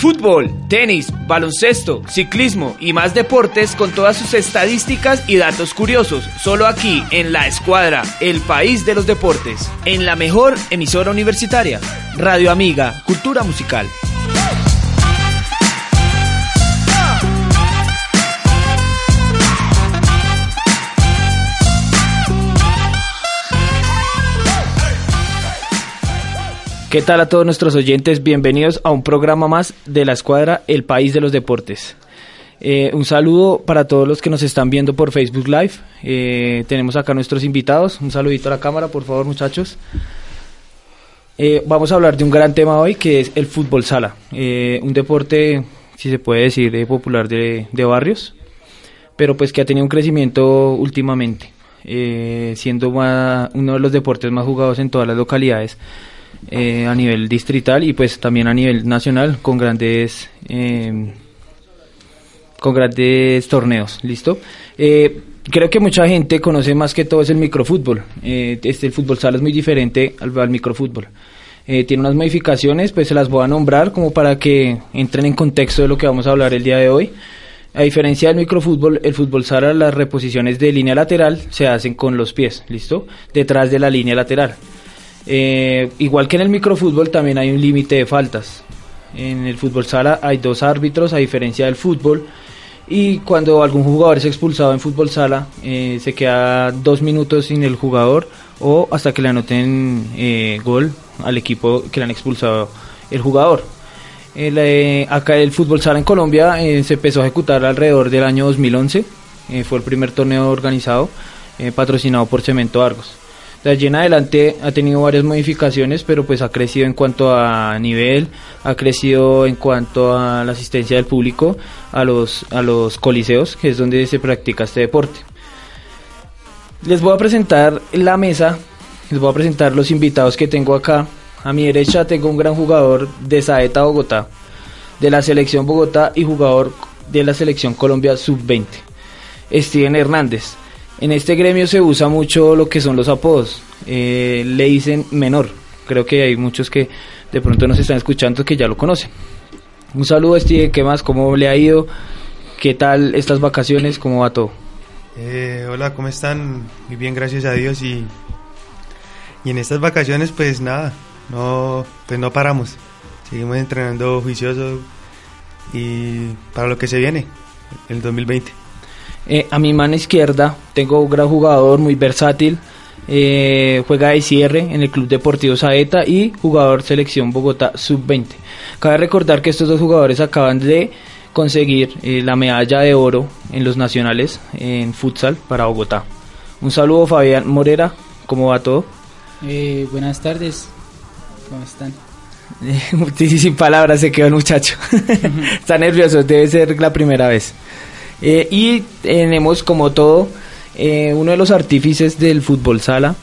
Fútbol, tenis, baloncesto, ciclismo y más deportes con todas sus estadísticas y datos curiosos, solo aquí en La Escuadra, el país de los deportes, en la mejor emisora universitaria, Radio Amiga, Cultura Musical. ¿Qué tal a todos nuestros oyentes? Bienvenidos a un programa más de la escuadra El País de los Deportes. Eh, un saludo para todos los que nos están viendo por Facebook Live. Eh, tenemos acá nuestros invitados. Un saludito a la cámara, por favor, muchachos. Eh, vamos a hablar de un gran tema hoy que es el fútbol sala. un deporte, si se puede decir, popular de, de, barrios, pero pues que ha tenido un crecimiento últimamente, siendo uno de los deportes más jugados en todas las localidades eh, a nivel distrital y pues también a nivel nacional con grandes em, con grandes torneos, ¿listo? Eh, creo que mucha gente conoce más que todo es el microfútbol. Eh, este, el fútbol sala es muy diferente al, al microfútbol. tiene unas modificaciones, pues se las voy a nombrar como para que entren en contexto de lo que vamos a hablar el día de hoy. A diferencia del microfútbol, el fútbol sala, las reposiciones de línea lateral se hacen con los pies, ¿listo? Detrás de la línea lateral. Eh, igual que en el microfútbol también hay un límite de faltas. En el fútbol sala hay dos árbitros a diferencia del fútbol y cuando algún jugador es expulsado en fútbol sala eh, se queda dos minutos sin el jugador o hasta que le anoten eh, gol al equipo que le han expulsado el jugador. acá el fútbol sala en Colombia se empezó a ejecutar alrededor del año 2011, fue el primer torneo organizado patrocinado por Cemento Argos. De allí en adelante ha tenido varias modificaciones, pero pues ha crecido en cuanto a nivel, ha crecido en cuanto a la asistencia del público a los, a los coliseos, que es donde se practica este deporte. Les voy a presentar la mesa, les voy a presentar los invitados que tengo acá. A mi derecha tengo un gran jugador de Saeta Bogotá, de la selección Bogotá y jugador de la selección Colombia Sub-20, Steven Hernández. En este gremio se usa mucho lo que son los apodos. Eh, le dicen menor. Creo que hay muchos que de pronto nos están escuchando que ya lo conocen. Un saludo, Steve. ¿Qué más? ¿Cómo le ha ido? ¿Qué tal estas vacaciones? ¿Cómo va todo? Eh, hola, ¿cómo están? Muy bien, gracias a Dios. Y, y en estas vacaciones, pues nada, no, pues no paramos. Seguimos entrenando juicioso y para lo que se viene, el 2020. Eh, a mi mano izquierda tengo un gran jugador muy versátil. Eh, juega de cierre en el Club Deportivo Saeta y jugador selección Bogotá Sub-20. Cabe recordar que estos dos jugadores acaban de conseguir eh, la medalla de oro en los nacionales en futsal para Bogotá. Un saludo Fabián Morera, ¿cómo va todo? buenas tardes, ¿cómo están? Sin palabras se quedó el muchacho. Está nervioso, debe ser la primera vez. Eh, y tenemos como todo eh, uno de los artífices del fútbol sala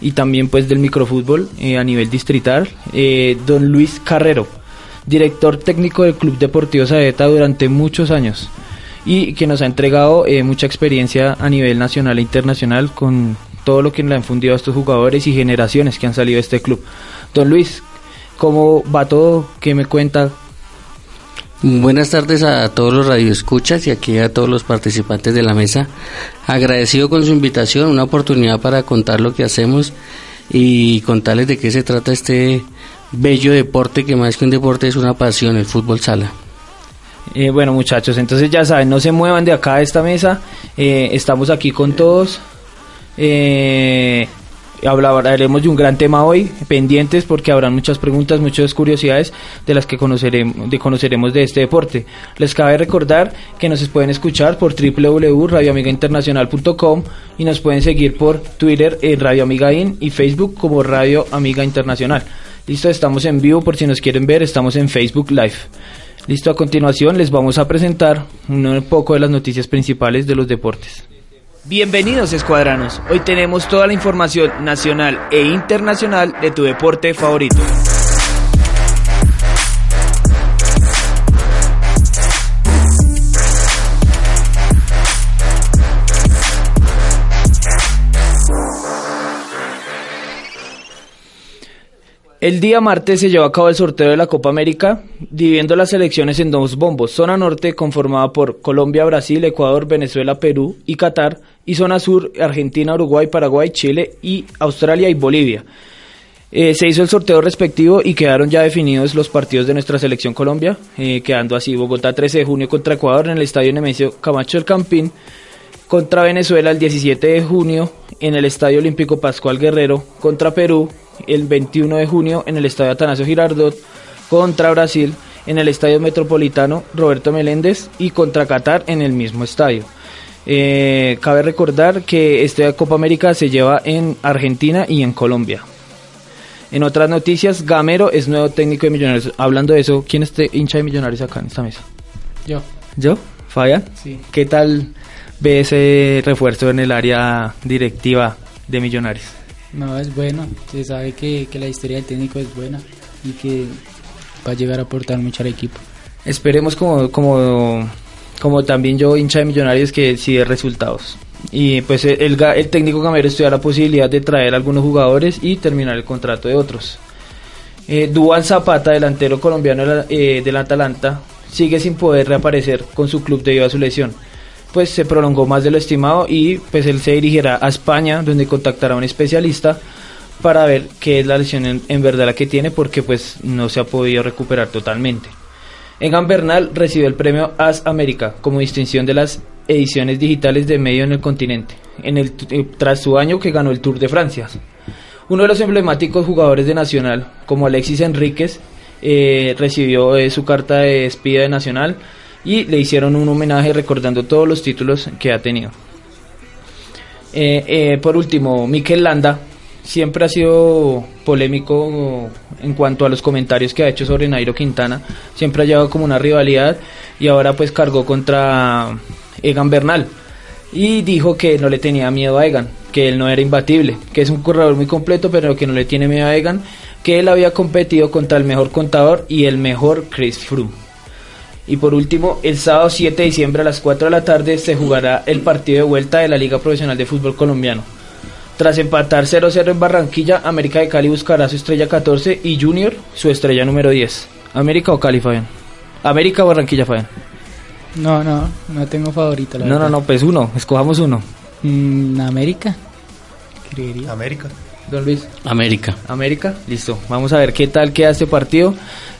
y también pues del microfútbol eh, a nivel distrital, don Luis Carrero, director técnico del Club Deportivo Saeta durante muchos años y que nos ha entregado mucha experiencia a nivel nacional e internacional con todo lo que le han fundido a estos jugadores y generaciones que han salido de este club. Don Luis, ¿cómo va todo? ¿Qué me cuenta? Buenas tardes a todos los radioescuchas y aquí a todos los participantes de la mesa. Agradecido con su invitación, una oportunidad para contar lo que hacemos y contarles de qué se trata este bello deporte que más que un deporte es una pasión, el fútbol sala. Eh, bueno muchachos, entonces ya saben, no se muevan de acá de esta mesa, eh, estamos aquí con todos. Eh, hablaremos de un gran tema hoy, pendientes porque habrán muchas preguntas, muchas curiosidades de las que conoceremos de, este deporte. Les cabe recordar que nos pueden escuchar por www.radioamigainternacional.com y nos pueden seguir por Twitter en Radio Amiga In y Facebook como Radio Amiga Internacional. Listo, estamos en vivo por si nos quieren ver, estamos en Facebook Live. Listo, a continuación les vamos a presentar un poco de las noticias principales de los deportes. Bienvenidos escuadranos, hoy tenemos toda la información nacional e internacional de tu deporte favorito. El día martes se llevó a cabo el sorteo de la Copa América, dividiendo las selecciones en dos bombos. Zona norte conformada por Colombia, Brasil, Ecuador, Venezuela, Perú y Qatar. Y zona sur, Argentina, Uruguay, Paraguay, Chile y Australia y Bolivia. Eh, se hizo el sorteo respectivo y quedaron ya definidos los partidos de nuestra selección Colombia, eh, quedando así Bogotá 13 de junio contra Ecuador en el Estadio Nemesio Camacho del Campín, contra Venezuela el 17 de junio en el Estadio Olímpico Pascual Guerrero, contra Perú el 21 de junio en el Estadio Atanasio Girardot, contra Brasil en el Estadio Metropolitano Roberto Meléndez y contra Qatar en el mismo estadio. Eh, cabe recordar que esta Copa América se lleva en Argentina y en Colombia. En otras noticias, Gamero es nuevo técnico de Millonarios. Hablando de eso, ¿quién es este hincha de Millonarios acá en esta mesa? Yo. ¿Yo? ¿Fabián? Sí. ¿Qué tal ve ese refuerzo en el área directiva de Millonarios? No, es bueno. Se sabe que, que la historia del técnico es buena y que va a llegar a aportar mucho al equipo. Esperemos como, como, como también yo, hincha de Millonarios, que sí dé resultados. Y pues el, el, el técnico Gamero estudia la posibilidad de traer algunos jugadores y terminar el contrato de otros. Eh, Zapata, delantero colombiano eh, del Atalanta, sigue sin poder reaparecer con su club debido a su lesión. Pues se prolongó más de lo estimado y pues él se dirigirá a España donde contactará a un especialista para ver qué es la lesión en verdad la que tiene porque pues no se ha podido recuperar totalmente. Egan Bernal recibió el premio As América como distinción de las ediciones digitales de medio en el continente, en el, tras su año que ganó el Tour de Francia. Uno de los emblemáticos jugadores de Nacional, como Alexis Enríquez, eh, recibió eh, su carta de despida de Nacional y le hicieron un homenaje recordando todos los títulos que ha tenido. Eh, por último, Mikel Landa siempre ha sido polémico en cuanto a los comentarios que ha hecho sobre Nairo Quintana. Siempre ha llevado como una rivalidad y ahora pues cargó contra Egan Bernal y dijo que no le tenía miedo a Egan, que él no era imbatible, que es un corredor muy completo pero que no le tiene miedo a Egan, que él había competido contra el mejor contador y el mejor Chris Froome. Y por último, el sábado 7 de diciembre a las 4 de la tarde se jugará el partido de vuelta de la Liga Profesional de Fútbol Colombiano. Tras empatar 0-0 en Barranquilla, América de Cali buscará su estrella 14 y Junior su estrella número 10. ¿América o Cali, Fabián? ¿América o Barranquilla, Fabián? No, no, no tengo favorita. La no, verdad. no, no, pues uno, escojamos uno. Mm, América. Creería. América. Don Luis. América. América, listo. Vamos a ver qué tal queda este partido.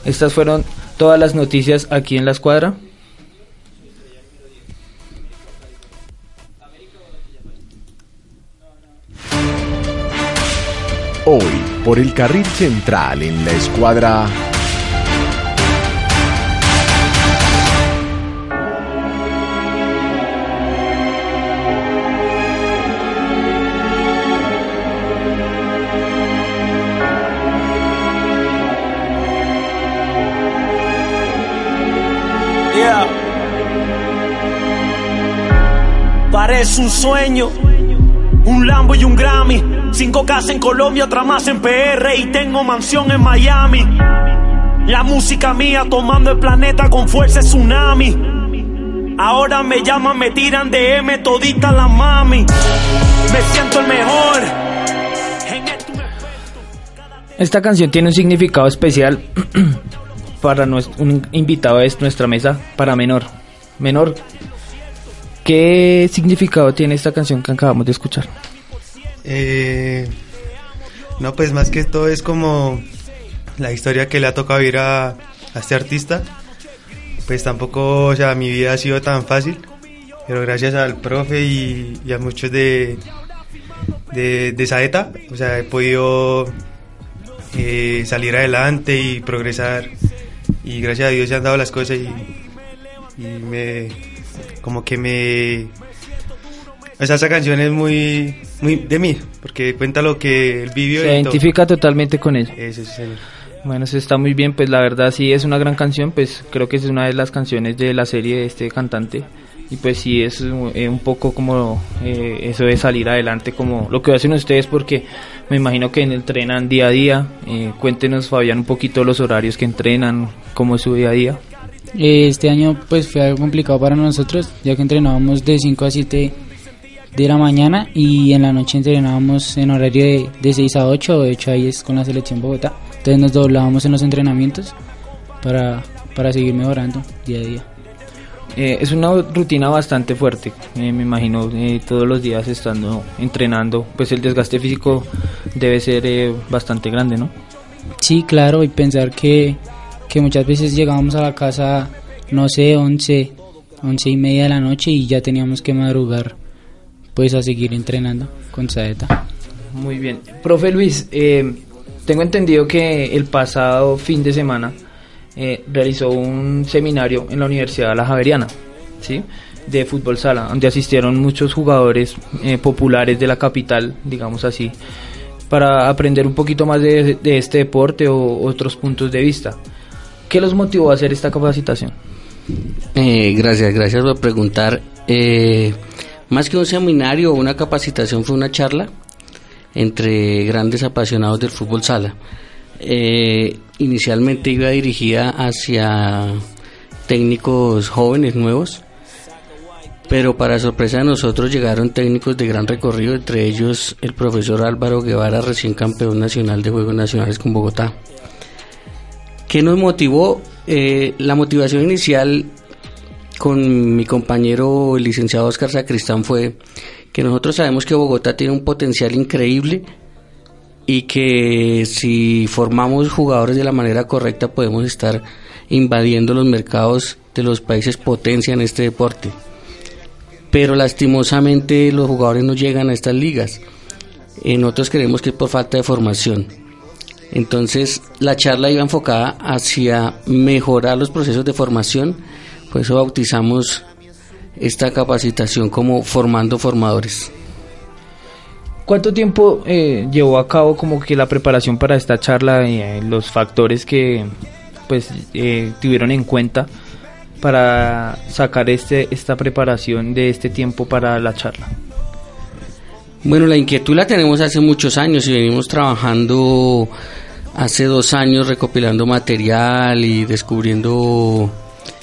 Estas fueron todas las noticias aquí en la escuadra. Hoy, por el carril central en la escuadra. Parece un sueño, un Lambo y un Grammy. Cinco casas en Colombia, otra más en PR y tengo mansión en Miami. La música mía tomando el planeta con fuerza tsunami. Ahora me llaman, me tiran de M todita la mami. Me siento el mejor. Esta canción tiene un significado especial para nuestro, un invitado de nuestra mesa, para Menor. Menor, ¿qué significado tiene esta canción que acabamos de escuchar? Eh, no, pues más que todo es como la historia que le ha tocado vivir a, este artista. Pues tampoco, o sea, mi vida ha sido tan fácil, pero gracias al profe y, a muchos de, de, de Saeta, o sea, he podido eh, salir adelante y progresar. Y gracias a Dios se han dado las cosas y me, como que me, o sea, esa canción es muy, muy de mí, porque cuenta lo que él vivió. Se y todo. identifica totalmente con ella. Eso sí, señor. Bueno, eso está muy bien, pues la verdad sí es una gran canción, pues creo que es una de las canciones de la serie de este cantante y pues sí es eh, un poco como eh, eso de salir adelante, como lo que hacen ustedes porque me imagino que entrenan día a día. Eh, cuéntenos Fabián un poquito los horarios que entrenan, cómo es su día a día. Eh, Este año pues fue algo complicado para nosotros, ya que entrenábamos de 5 a 7 de la mañana y en la noche entrenábamos en horario de, de 6 a 8 o de 8 a 10 con la selección Bogotá. Entonces nos doblábamos en los entrenamientos para, para seguir mejorando día a día. Eh, es una rutina bastante fuerte, eh, me imagino, eh, todos los días estando entrenando, pues el desgaste físico debe ser bastante grande, ¿no? Sí, claro, y pensar que, que muchas veces llegábamos a la casa, no sé, 11, 11 y media de la noche y ya teníamos que madrugar, pues a seguir entrenando con Saeta. Muy bien. Profe Luis, tengo entendido que el pasado fin de semana eh, realizó un seminario en la Universidad de La Javeriana, ¿sí? de fútbol sala, donde asistieron muchos jugadores eh, populares de la capital, digamos así, para aprender un poquito más de, este deporte o otros puntos de vista. ¿Qué los motivó a hacer esta capacitación? Eh, gracias, gracias por preguntar. más que un seminario o una capacitación fue una charla entre grandes apasionados del fútbol sala. Eh, inicialmente iba dirigida hacia técnicos jóvenes nuevos, pero para sorpresa de nosotros llegaron técnicos de gran recorrido, entre ellos el profesor Álvaro Guevara, recién campeón nacional de Juegos Nacionales con Bogotá. ¿Qué nos motivó? Eh, la motivación inicial con mi compañero el licenciado Oscar Sacristán fue que nosotros sabemos que Bogotá tiene un potencial increíble y que si formamos jugadores de la manera correcta podemos estar invadiendo los mercados de los países potencia en este deporte. Pero lastimosamente los jugadores no llegan a estas ligas. En otros creemos que es por falta de formación. Entonces la charla iba enfocada hacia mejorar los procesos de formación, por eso bautizamos esta capacitación como formando formadores. ¿Cuánto tiempo eh, llevó a cabo como que la preparación para esta charla y eh, los factores que pues eh, tuvieron en cuenta para sacar este esta preparación de este tiempo para la charla? Bueno, la inquietud la tenemos hace muchos años y venimos trabajando hace dos años recopilando material y descubriendo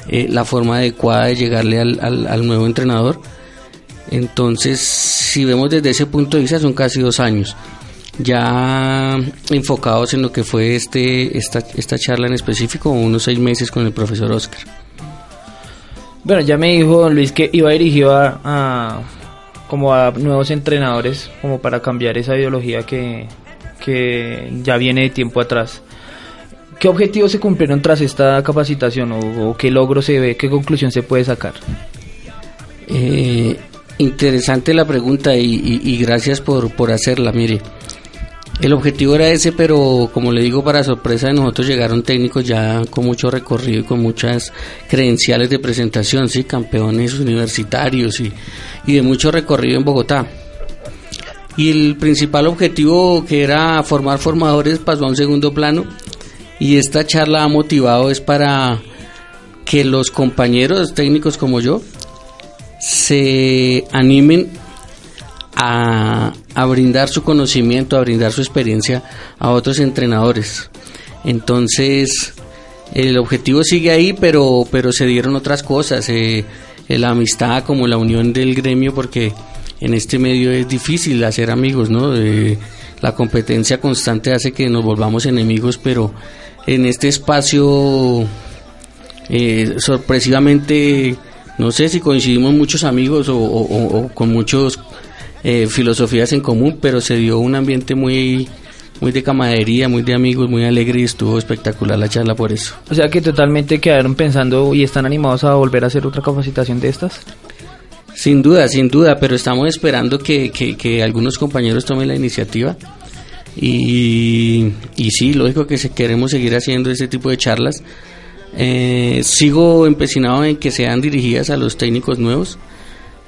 la forma adecuada de llegarle al, al nuevo entrenador entonces, si vemos desde ese punto de vista, son casi dos años ya enfocados en lo que fue este esta, esta charla en específico, unos seis meses con el profesor Oscar. Bueno, ya me dijo Luis que iba dirigido a, como a nuevos entrenadores, como para cambiar esa ideología que, que ya viene de tiempo atrás. ¿Qué objetivos se cumplieron tras esta capacitación o, qué logro se ve, qué conclusión se puede sacar? Eh, Interesante la pregunta y, gracias por, por hacerla. Mire, el objetivo era ese, pero como le digo, para sorpresa de nosotros llegaron técnicos ya con mucho recorrido y con muchas credenciales de presentación, sí, campeones universitarios y, y de mucho recorrido en Bogotá. Y el principal objetivo que era formar formadores pasó a un segundo plano y esta charla ha motivado es para que los compañeros técnicos como yo se animen a, brindar su conocimiento, a brindar su experiencia a otros entrenadores. Entonces, el objetivo sigue ahí, pero, pero se dieron otras cosas, eh, la amistad como la unión del gremio, porque en este medio es difícil hacer amigos, ¿no? la competencia constante hace que nos volvamos enemigos, pero en este espacio eh, sorpresivamente no sé si coincidimos muchos amigos o, con muchas eh, filosofías en común, pero se dio un ambiente muy muy de camaradería, muy de amigos, muy alegre y estuvo espectacular la charla por eso. O sea que totalmente quedaron pensando y están animados a volver a hacer otra capacitación de estas. Sin duda, sin duda, pero estamos esperando que, que, algunos compañeros tomen la iniciativa. Y, y sí, lógico que queremos seguir haciendo ese tipo de charlas eh, sigo empecinado en que sean dirigidas a los técnicos nuevos.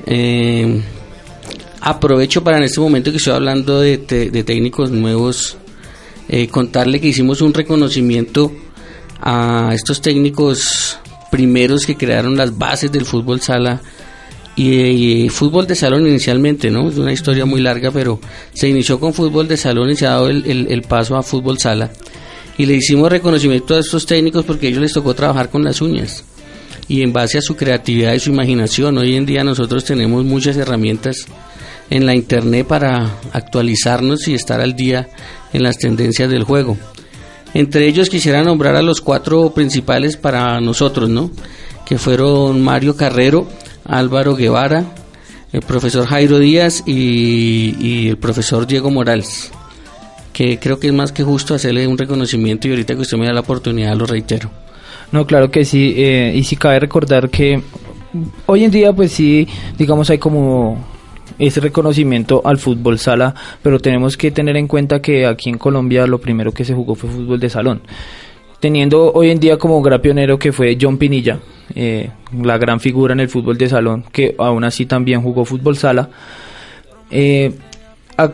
Eh, aprovecho para en este momento que estoy hablando de, técnicos nuevos, eh, contarle que hicimos un reconocimiento a estos técnicos primeros que crearon las bases del fútbol sala y, fútbol de salón inicialmente, ¿no? Es una historia muy larga, pero se inició con fútbol de salón y se ha dado el paso a fútbol sala y le hicimos reconocimiento a estos técnicos porque a ellos les tocó trabajar con las uñas y en base a su creatividad y su imaginación. Hoy en día nosotros tenemos muchas herramientas en la internet para actualizarnos y estar al día en las tendencias del juego. Entre ellos quisiera nombrar a los cuatro principales para nosotros, ¿no? Que fueron Mario Carrero, Álvaro Guevara, el profesor Jairo Díaz y, el profesor Diego Morales. Que creo que es más que justo hacerle un reconocimiento y ahorita que usted me da la oportunidad lo reitero. No, claro que sí, eh, y sí cabe recordar que hoy en día pues sí, digamos hay como ese reconocimiento al fútbol sala, pero tenemos que tener en cuenta que aquí en Colombia lo primero que se jugó fue fútbol de salón. Teniendo hoy en día como gran pionero que fue John Pinilla, eh, la gran figura en el fútbol de salón, que aún así también jugó fútbol sala. Eh,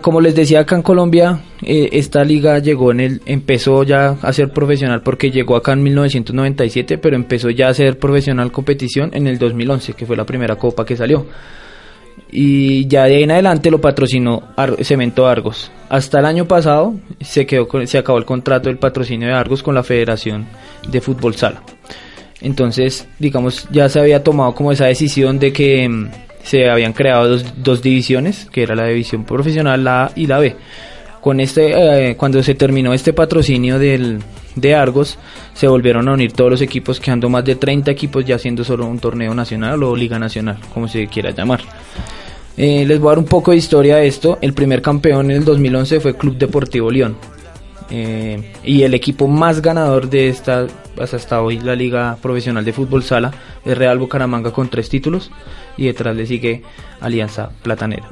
como les decía acá en Colombia, eh, esta liga llegó en el, empezó ya a ser profesional porque llegó acá en 1997, pero empezó ya a ser profesional competición en el 2011, que fue la primera copa que salió y ya de ahí en adelante lo patrocinó Cemento Argos. Hasta el año pasado se, quedó, se acabó el contrato del patrocinio de Argos con la Federación de Fútbol Sala. Entonces, digamos, ya se había tomado como esa decisión de que mm, se habían creado dos, dos, divisiones, que era la división profesional, la A y la B. Con este, eh, cuando se terminó este patrocinio del, de Argos, se volvieron a unir todos los equipos, quedando más de 30 equipos ya siendo solo un torneo nacional o liga nacional, como se quiera llamar. Eh, les voy a dar un poco de historia de esto. El primer campeón en el 2011 fue Club Deportivo León. Eh, y el equipo más ganador de esta, hasta hoy, la Liga Profesional de Fútbol Sala, es Real Bucaramanga con tres títulos. Y detrás le sigue Alianza Platanera.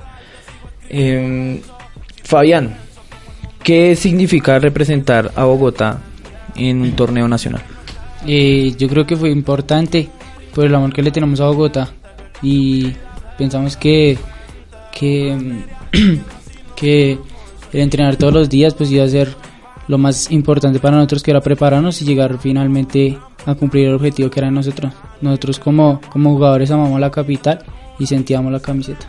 Eh, Fabián, ¿qué significa representar a Bogotá en un torneo nacional? yo creo que fue importante por el amor que le tenemos a Bogotá y pensamos que que, que el entrenar todos los días pues iba a ser lo más importante para nosotros que era prepararnos y llegar finalmente a cumplir el objetivo que era nosotros. Nosotros como, como jugadores amamos la capital y sentíamos la camiseta.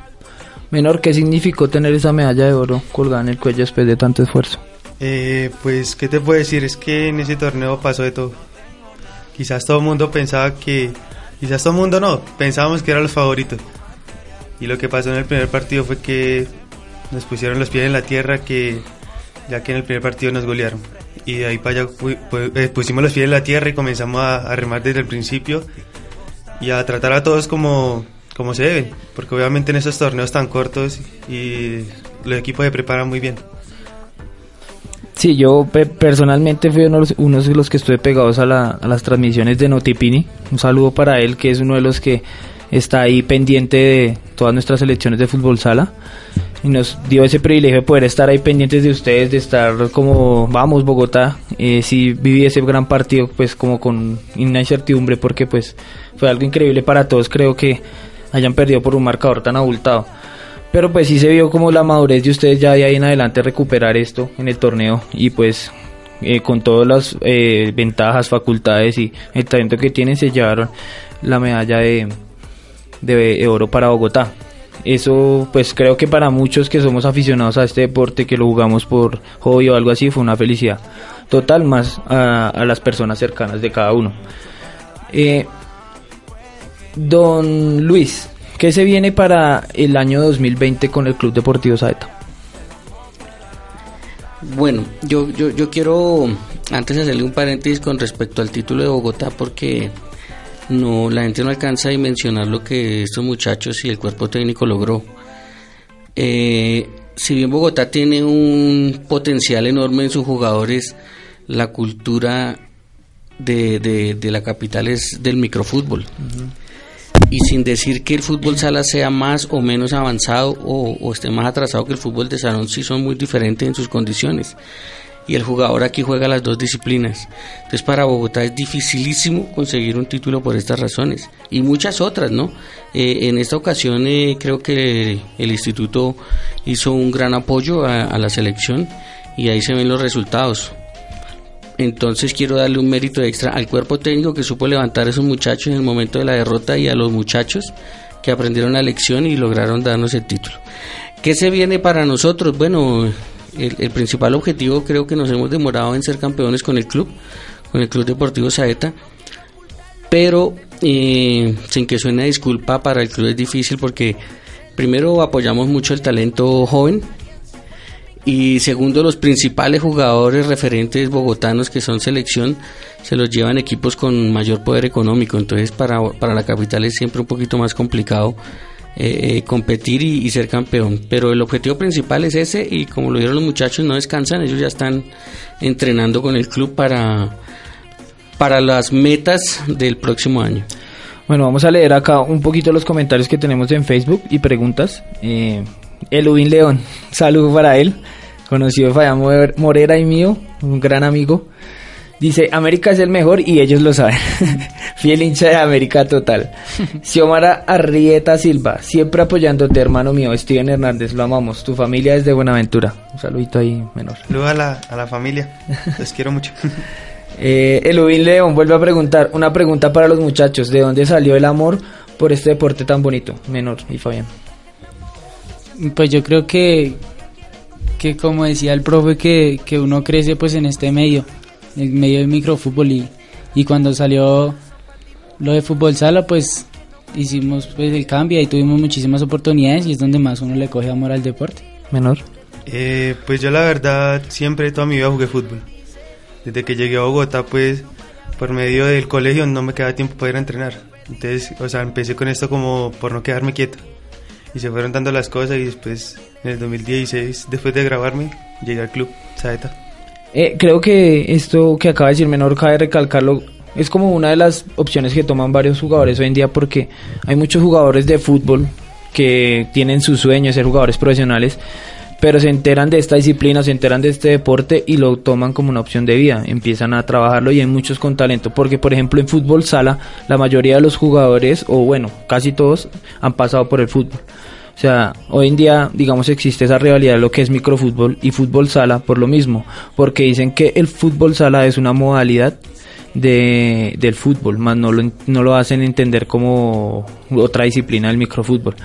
Menor, ¿qué significó tener esa medalla de oro colgada en el cuello después de tanto esfuerzo? Eh, pues, ¿qué te puedo decir? Es que en ese torneo pasó de todo. Quizás todo el mundo pensaba que... Quizás todo el mundo no, pensábamos que eran los favoritos. Y lo que pasó en el primer partido fue que nos pusieron los pies en la tierra, que ya que en el primer partido nos golearon. Y de ahí para allá eh, pusimos los pies en la tierra y comenzamos a, remar desde el principio y a tratar a todos como, como se deben, porque obviamente en esos torneos tan cortos y los equipos se preparan muy bien. Sí, yo personalmente fui uno, uno, de los que estuve pegados a, a las transmisiones de Notipini. Un saludo para él, que es uno de los que está ahí pendiente de todas nuestras selecciones de fútbol sala y nos dio ese privilegio de poder estar ahí pendientes de ustedes, de estar como, vamos Bogotá, eh, sí viví ese gran partido pues como con una incertidumbre porque pues fue algo increíble para todos, creo que hayan perdido por un marcador tan abultado. Pero pues sí se vio como la madurez de ustedes ya de ahí en adelante recuperar esto en el torneo y pues eh, con todas las eh, ventajas, facultades y el talento que tienen se llevaron la medalla de, de oro para Bogotá. Eso, pues creo que para muchos que somos aficionados a este deporte, que lo jugamos por hobby o algo así, fue una felicidad total, más a, las personas cercanas de cada uno. Eh, don Luis, ¿qué se viene para el año 2020 con el Club Deportivo Saeta? Bueno, yo, yo, yo quiero antes hacerle un paréntesis con respecto al título de Bogotá porque no la gente no alcanza a dimensionar lo que estos muchachos y el cuerpo técnico logró. Eh, si bien Bogotá tiene un potencial enorme en sus jugadores, la cultura de, de, la capital es del microfútbol. Y sin decir que el fútbol sala sea más o menos avanzado o, o, esté más atrasado que el fútbol de salón, sí son muy diferentes en sus condiciones y el jugador aquí juega las dos disciplinas. Entonces para Bogotá es dificilísimo conseguir un título por estas razones y muchas otras, ¿no? Eh, en esta ocasión eh, creo que el instituto hizo un gran apoyo a, la selección y ahí se ven los resultados. Entonces quiero darle un mérito extra al cuerpo técnico que supo levantar a esos muchachos en el momento de la derrota y a los muchachos que aprendieron la lección y lograron darnos el título. ¿Qué se viene para nosotros? Bueno, el, principal objetivo creo que nos hemos demorado en ser campeones con el club, con el Club Deportivo Saeta, pero eh, sin que suene disculpa para el club es difícil porque primero apoyamos mucho el talento joven Y segundo, los principales jugadores referentes bogotanos que son selección se los llevan equipos con mayor poder económico. Entonces, para, para la capital es siempre un poquito más complicado eh, competir y, ser campeón. Pero el objetivo principal es ese y como lo vieron los muchachos, no descansan, ellos ya están entrenando con el club para, para las metas del próximo año. Bueno, vamos a leer acá un poquito los comentarios que tenemos en Facebook y preguntas. Eh, Elubin León, saludo para él, conocido Falla Morera y mío, un gran amigo. Dice, América es el mejor y ellos lo saben. Fiel hincha de América total. Xiomara Arrieta Silva, siempre apoyándote, hermano mío. Steven Hernández, lo amamos. Tu familia es de Buenaventura. Un saludito ahí, menor. Saludos a la, a la familia. Les quiero mucho. eh, Elubin León vuelve a preguntar, una pregunta para los muchachos. ¿De dónde salió el amor por este deporte tan bonito? Menor y Fabián. Pues yo creo que, que como decía el profe, que, que uno crece pues en este medio en medio del microfútbol y, y cuando salió lo de fútbol sala pues hicimos pues el cambio y tuvimos muchísimas oportunidades y es donde más uno le coge amor al deporte. Menor. Eh, pues yo la verdad siempre toda mi vida jugué fútbol. Desde que llegué a Bogotá pues por medio del colegio no me quedaba tiempo para ir a entrenar. Entonces, o sea, empecé con esto como por no quedarme quieto. Y se fueron dando las cosas y después en el 2016, después de grabarme, llegué al club Saeta. Eh, creo que esto que acaba de decir Menor cabe recalcarlo. Es como una de las opciones que toman varios jugadores hoy en día porque hay muchos jugadores de fútbol que tienen su sueño de ser jugadores profesionales, pero se enteran de esta disciplina, se enteran de este deporte y lo toman como una opción de vida, empiezan a trabajarlo y hay muchos con talento, porque por ejemplo en fútbol sala la mayoría de los jugadores, o bueno, casi todos, han pasado por el fútbol. O sea, hoy en día, digamos, existe esa rivalidad de lo que es microfútbol y fútbol sala por lo mismo, porque dicen que el fútbol sala es una modalidad de, del fútbol, más no lo, no lo hacen entender como otra disciplina del microfútbol.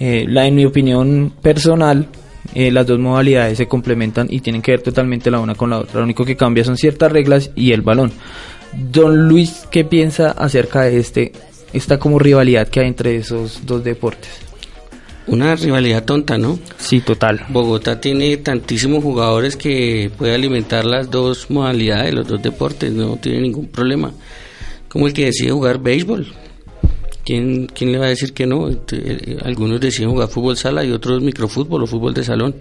Eh, la, en mi opinión personal, eh, las dos modalidades se complementan y tienen que ver totalmente la una con la otra. Lo único que cambia son ciertas reglas y el balón. Don Luis, ¿qué piensa acerca de este, esta como rivalidad que hay entre esos dos deportes? Una rivalidad tonta, ¿no? Sí, total. Bogotá tiene tantísimos jugadores que puede alimentar las dos modalidades, los dos deportes, no tiene ningún problema. Como el que decide jugar béisbol. ¿Quién, quién le va a decir que no? Eh, algunos deciden jugar fútbol sala y otros microfútbol o fútbol de salón.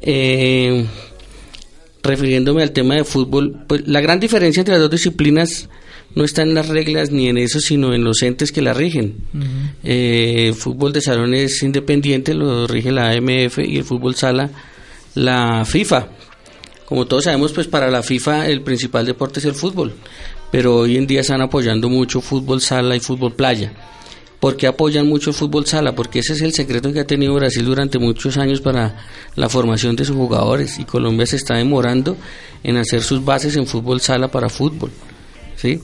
Eh, refiriéndome al tema de fútbol, pues la gran diferencia entre las dos disciplinas no está en las reglas ni en eso, sino en los entes que la rigen. Eh, el fútbol de salón es independiente, lo rige la AMF y el fútbol sala la FIFA. Como todos sabemos, pues para la FIFA el principal deporte es el fútbol, pero hoy en día están apoyando mucho fútbol sala y fútbol playa. ¿Por qué apoyan mucho el fútbol sala? Porque ese es el secreto que ha tenido Brasil durante muchos años para la formación de sus jugadores y Colombia se está demorando en hacer sus bases en fútbol sala para fútbol. ¿sí?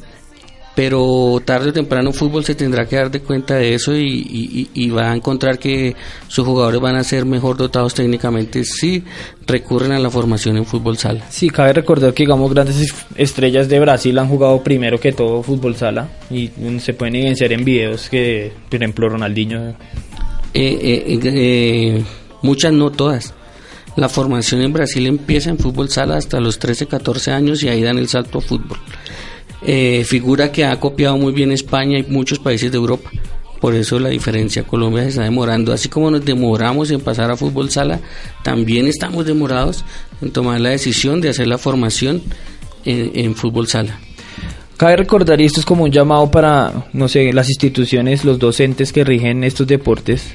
Pero tarde o temprano fútbol se tendrá que dar de cuenta de eso y, va a encontrar que sus jugadores van a ser mejor dotados técnicamente si recurren a la formación en fútbol sala. Sí, cabe recordar que digamos grandes estrellas de Brasil han jugado primero que todo fútbol sala y se pueden evidenciar en videos que, por ejemplo, Ronaldinho. Eh, eh, eh, muchas, no todas. La formación en Brasil empieza en fútbol sala hasta los 13, 14 años y ahí dan el salto a fútbol. Eh, figura que ha copiado muy bien España y muchos países de Europa. Por eso la diferencia, Colombia se está demorando. Así como nos demoramos en pasar a fútbol sala, también estamos demorados en tomar la decisión de hacer la formación en, fútbol sala. Cabe recordar, y esto es como un llamado para, no sé, las instituciones, los docentes que rigen estos deportes,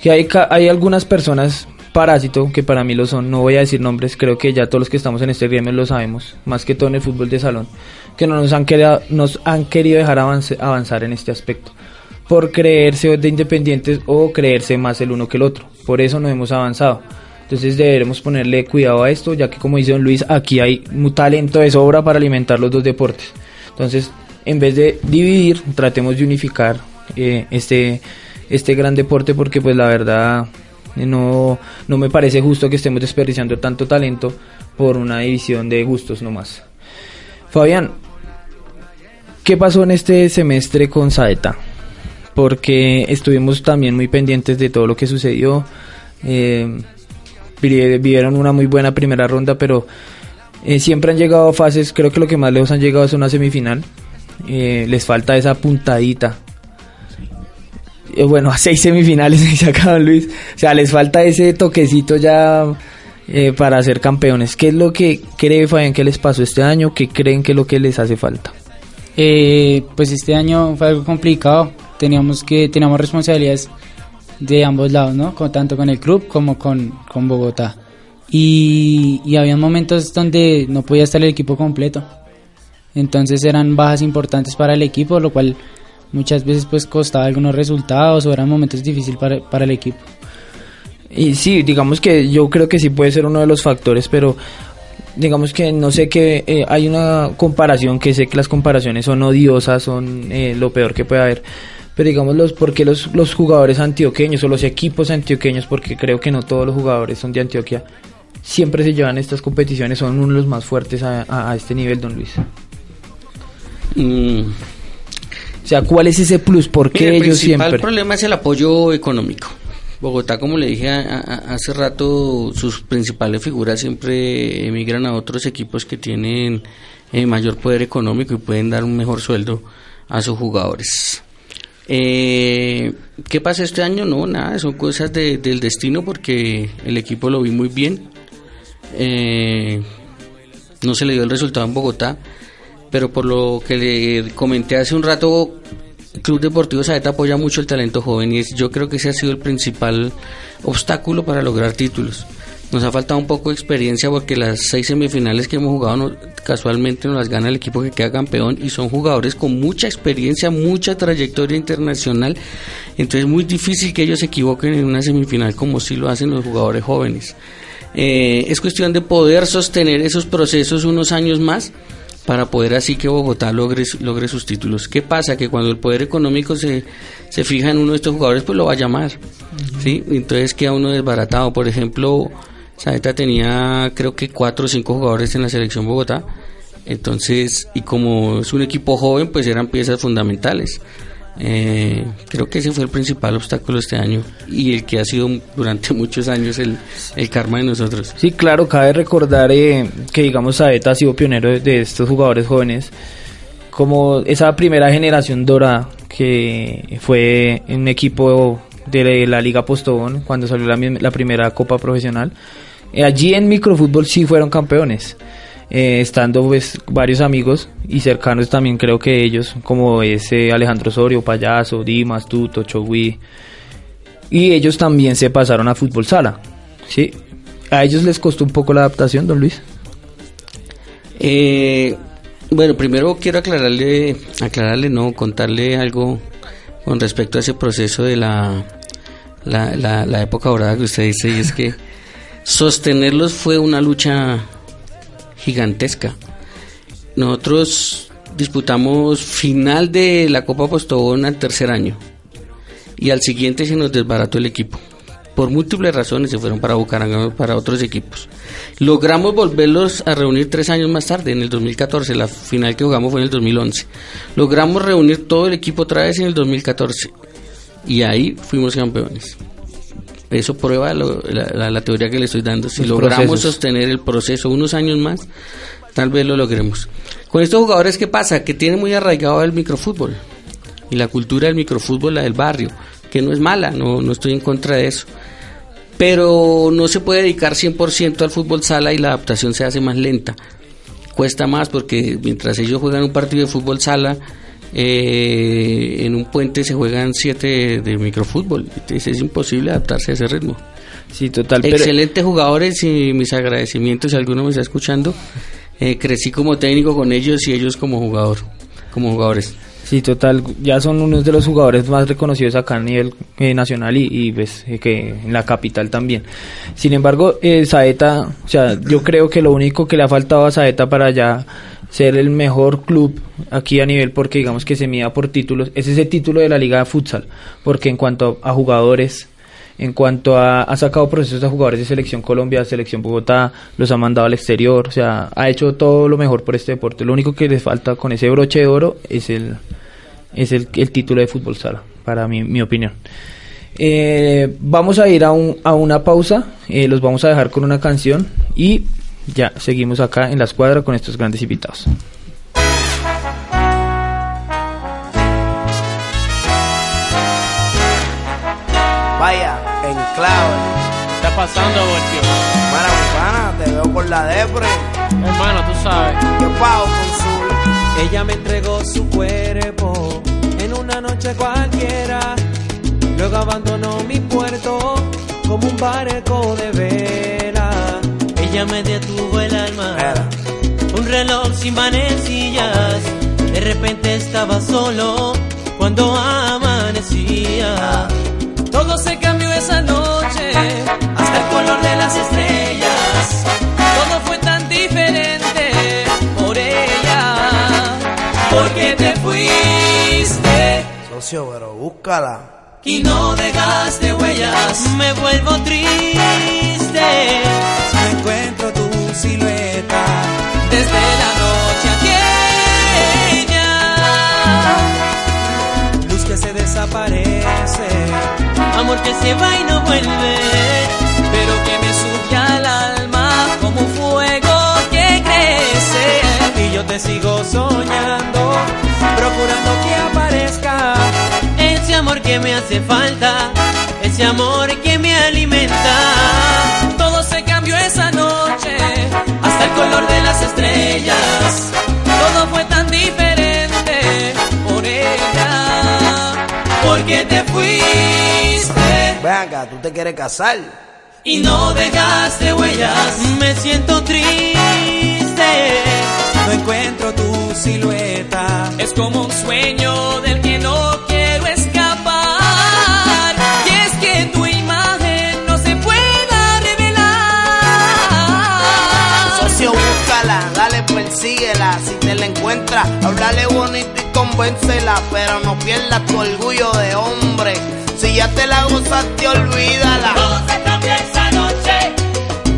que hay, hay algunas personas parásito, que para mí lo son, no voy a decir nombres, creo que ya todos los que estamos en este gremio lo sabemos, más que todo en el fútbol de salón, que no nos han querido, nos han querido dejar avanzar en este aspecto, por creerse de independientes o creerse más el uno que el otro, por eso no hemos avanzado. Entonces deberemos ponerle cuidado a esto, ya que como dice don Luis, aquí hay un talento de sobra para alimentar los dos deportes. Entonces, en vez de dividir, tratemos de unificar eh, este, este gran deporte, porque pues la verdad no, no me parece justo que estemos desperdiciando tanto talento por una división de gustos nomás. Fabián, ¿qué pasó en este semestre con Saeta? Porque estuvimos también muy pendientes de todo lo que sucedió. Eh, vivieron una muy buena primera ronda, pero eh, siempre han llegado a fases, creo que lo que más lejos han llegado es una semifinal. Eh, les falta esa puntadita. Eh, bueno, a seis semifinales se acabado Luis. O sea, les falta ese toquecito ya para ser campeones. ¿Qué es lo que cree Fabián que les pasó este año? ¿Qué creen que es lo que les hace falta? Pues este año fue algo complicado. Teníamos que teníamos responsabilidades de ambos lados, ¿no? tanto con el club como con, con Bogotá y, y había momentos donde no podía estar el equipo completo. Entonces eran bajas importantes para el equipo, lo cual muchas veces pues costaba algunos resultados o eran momentos difíciles para, para el equipo. Y sí, digamos que yo creo que sí puede ser uno de los factores, pero digamos que no sé que eh, hay una comparación que sé que las comparaciones son odiosas, son eh, lo peor que puede haber. Pero digamos, los, ¿por qué los, los jugadores antioqueños o los equipos antioqueños? Porque creo que no todos los jugadores son de Antioquia siempre se llevan estas competiciones, son uno de los más fuertes a, este nivel, don Luis. Mm. O sea, ¿cuál es ese plus? ¿Por qué ellos siempre? El problema es el apoyo económico. Bogotá, como le dije hace rato, sus principales figuras siempre emigran a otros equipos que tienen eh, mayor poder económico y pueden dar un mejor sueldo a sus jugadores. Eh, ¿Qué pasa este año? No, nada, son cosas del destino porque el equipo lo vi muy bien. Eh, no se le dio el resultado en Bogotá, pero por lo que le comenté hace un rato, Club Deportivo Saeta apoya mucho el talento joven y yo creo que ese ha sido el principal obstáculo para lograr títulos. Nos ha faltado un poco de experiencia porque las seis semifinales que hemos jugado casualmente nos las gana el equipo que queda campeón y son jugadores con mucha experiencia, mucha trayectoria internacional. Entonces es muy difícil que ellos se equivoquen en una semifinal como si lo hacen los jugadores jóvenes. Eh, es cuestión de poder sostener esos procesos unos años más para poder así que Bogotá logre, logre sus títulos. ¿Qué pasa? Que cuando el poder económico se, se fija en uno de estos jugadores, pues lo va a llamar. ¿sí? Entonces queda uno desbaratado. Por ejemplo, Saeta tenía creo que cuatro o cinco jugadores en la selección Bogotá. Entonces, y como es un equipo joven, pues eran piezas fundamentales. Eh, creo que ese fue el principal obstáculo este año y el que ha sido durante muchos años el, el karma de nosotros. Sí, claro, cabe recordar eh, que digamos Saeta ha sido pionero de, estos jugadores jóvenes, como esa primera generación Dora que fue un equipo de la Liga Postobón cuando salió la, la primera Copa Profesional. Eh, allí en microfútbol sí fueron campeones. Eh, estando pues varios amigos y cercanos también creo que ellos, como ese Alejandro Osorio, Payaso, Dimas, Tuto, Chogui, y ellos también se pasaron a fútbol sala, ¿sí? ¿A ellos les costó un poco la adaptación, don Luis? Eh, bueno, primero quiero aclararle, aclararle, no, contarle algo con respecto a ese proceso de la, la, la, la época dorada que usted dice, y es que sostenerlos fue una lucha gigantesca. Nosotros disputamos final de la Copa Postobón al tercer año y al siguiente se nos desbarató el equipo. Por múltiples razones se fueron para Bucaramanga, para otros equipos. Logramos volverlos a reunir tres años más tarde, en el 2014. La final que jugamos fue en el 2011. Logramos reunir todo el equipo otra vez en el 2014. Y ahí fuimos campeones. Eso prueba la, teoría que le estoy dando. Si logramos sostener el proceso unos años más, tal vez lo logremos. Con estos jugadores, ¿qué pasa? Que tienen muy arraigado el microfútbol y la cultura del microfútbol, la del barrio, que no es mala, no, no estoy en contra de eso. Pero no se puede dedicar 100% al fútbol sala y la adaptación se hace más lenta. Cuesta más porque mientras ellos juegan un partido de fútbol sala, eh, en un puente se juegan siete de microfútbol. Entonces es imposible adaptarse a ese ritmo. Sí, total. Excelentes jugadores y mis agradecimientos si alguno me está escuchando. Eh, crecí como técnico con ellos y ellos como jugador, como jugadores. Sí, total, ya son unos de los jugadores más reconocidos acá a nivel eh, nacional y, y pues, eh, que en la capital también. Sin embargo, eh, Saeta, o sea, yo creo que lo único que le ha faltado a Saeta para ya ser el mejor club aquí a nivel, porque digamos que se mida por títulos, es ese título de la Liga de Futsal, porque en cuanto a jugadores, en cuanto a ha sacado procesos a jugadores de selección Colombia, selección Bogotá, los ha mandado al exterior, o sea, ha hecho todo lo mejor por este deporte. Lo único que le falta con ese broche de oro es el es el, título de fútbol sala, para mi, mi opinión. Eh, vamos a ir a, un- a una pausa, eh, los vamos a dejar con una canción y ya seguimos acá en la escuadra con estos grandes invitados. Vaya, en clave. está pasando, Voltio? Mi pana, te veo por la depre. Hermano, tú sabes. ¿Qué pago, consul? Ella me entregó su cuerpo noche cualquiera. Luego abandonó mi puerto como un barco de vela. Ella me detuvo el alma. Un reloj sin manecillas. De repente estaba solo cuando amanecía. Todo se cambió esa noche, hasta el color de las estrellas. Todo fue tan diferente por ella. Porque te fuiste Socio, pero búscala. y no dejaste huellas. Me vuelvo triste. No encuentro tu silueta desde la noche aquella. Luz que se desaparece, Amor que se va y no vuelve. pero que me sube al alma como un fuego que crece. Y yo te sigo soñando, procurando que amor que me hace falta. Ese amor que me alimenta. Todo se cambió esa noche, hasta el color de las estrellas. Todo fue tan diferente por ella, porque te fuiste Ven acá, ¿tú te quieres casar? y no dejaste huellas. Me siento triste. No encuentro tu silueta, es como un sueño del que no persíguela. Si te la encuentras, háblale bonito y convéncela. Pero no pierdas tu orgullo de hombre. Si ya te la gozaste, olvídala. se cambió esa noche,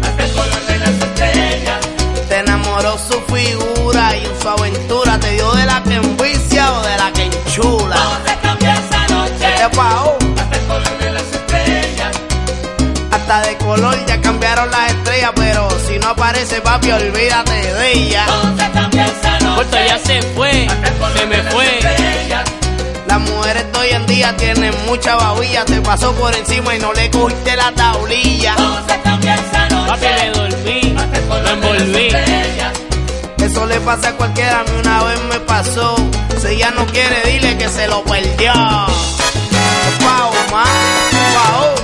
hasta el color de las estrellas. Te enamoró su figura y en su aventura te dio de la que envicia o de la que enchula. se cambió esa noche, ¿Qué Hasta de color ya cambiaron las estrellas, pero si no aparece papi, olvídate de ella. Voltio ya se fue. Se me fue. Las mujeres hoy en día tienen mucha babilla, te pasó por encima y no le cogiste la tablilla. Papi, le dormí. Lo envolví. Eso le pasa a cualquiera, a mí una vez me pasó. Si ella no quiere, dile que se lo perdió. Pau, man, pau.